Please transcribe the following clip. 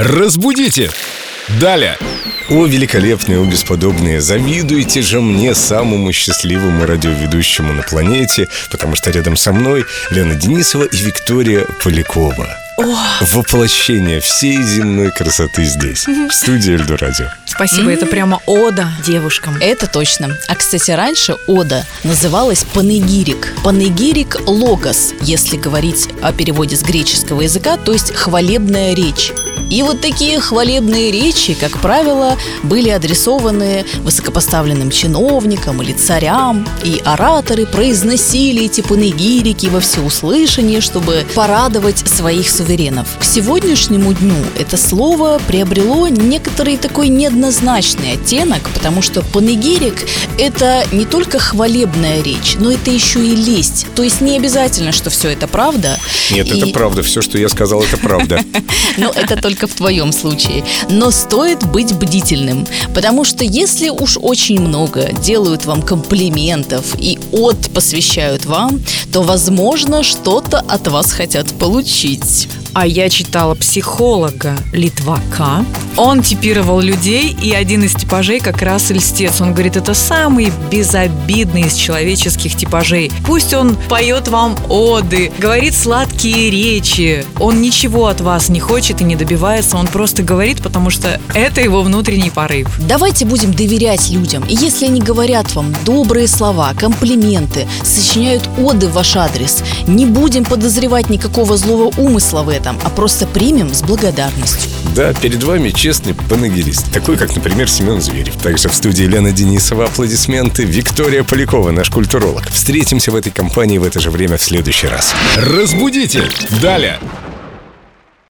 Разбудите! Далее! О, великолепные, о, бесподобные, завидуйте же мне, самому счастливому радиоведущему на планете, потому что рядом со мной Лена Денисова и Виктория Полякова. Воплощение всей земной красоты здесь, в студии Эльдорадио. Спасибо, это прямо ода девушкам. Это точно. А, кстати, раньше ода называлась панегирик. Панегирик логос, если говорить о переводе с греческого языка, то есть хвалебная речь. И вот такие хвалебные речи, как правило, были адресованы высокопоставленным чиновникам или царям, и ораторы произносили эти панегирики во всеуслышание, чтобы порадовать своих суверенов. К сегодняшнему дню это слово приобрело некоторый такой неоднозначный оттенок, потому что панегирик – это не только хвалебная речь, но это еще и лесть. То есть не обязательно, что все это правда. Нет, И- это правда, все, что я сказал, это правда. ну, это только в твоем случае. Но стоит быть бдительным, потому что если уж очень много делают вам комплиментов и от посвящают вам, то, возможно, что-то от вас хотят получить. А я читала психолога Литвака. Он типировал людей, и один из типажей как раз льстец. Он говорит, это самый безобидный из человеческих типажей. Пусть он поет вам оды, говорит сладкие речи. Он ничего от вас не хочет и не добивается, он просто говорит, потому что это его внутренний порыв. Давайте будем доверять людям. И если они говорят вам добрые слова, комплименты, сочиняют оды в ваш адрес, не будем подозревать никакого злого умысла в этом, а просто примем с благодарностью. Да, перед вами честный панегирист, такой, как, например, Семен Зверев. Также в студии Лена Денисова аплодисменты, Виктория Полякова, наш культуролог. Встретимся в этой компании в это же время в следующий раз. Разбудите! Далее!